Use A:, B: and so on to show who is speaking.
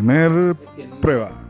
A: Primer prueba.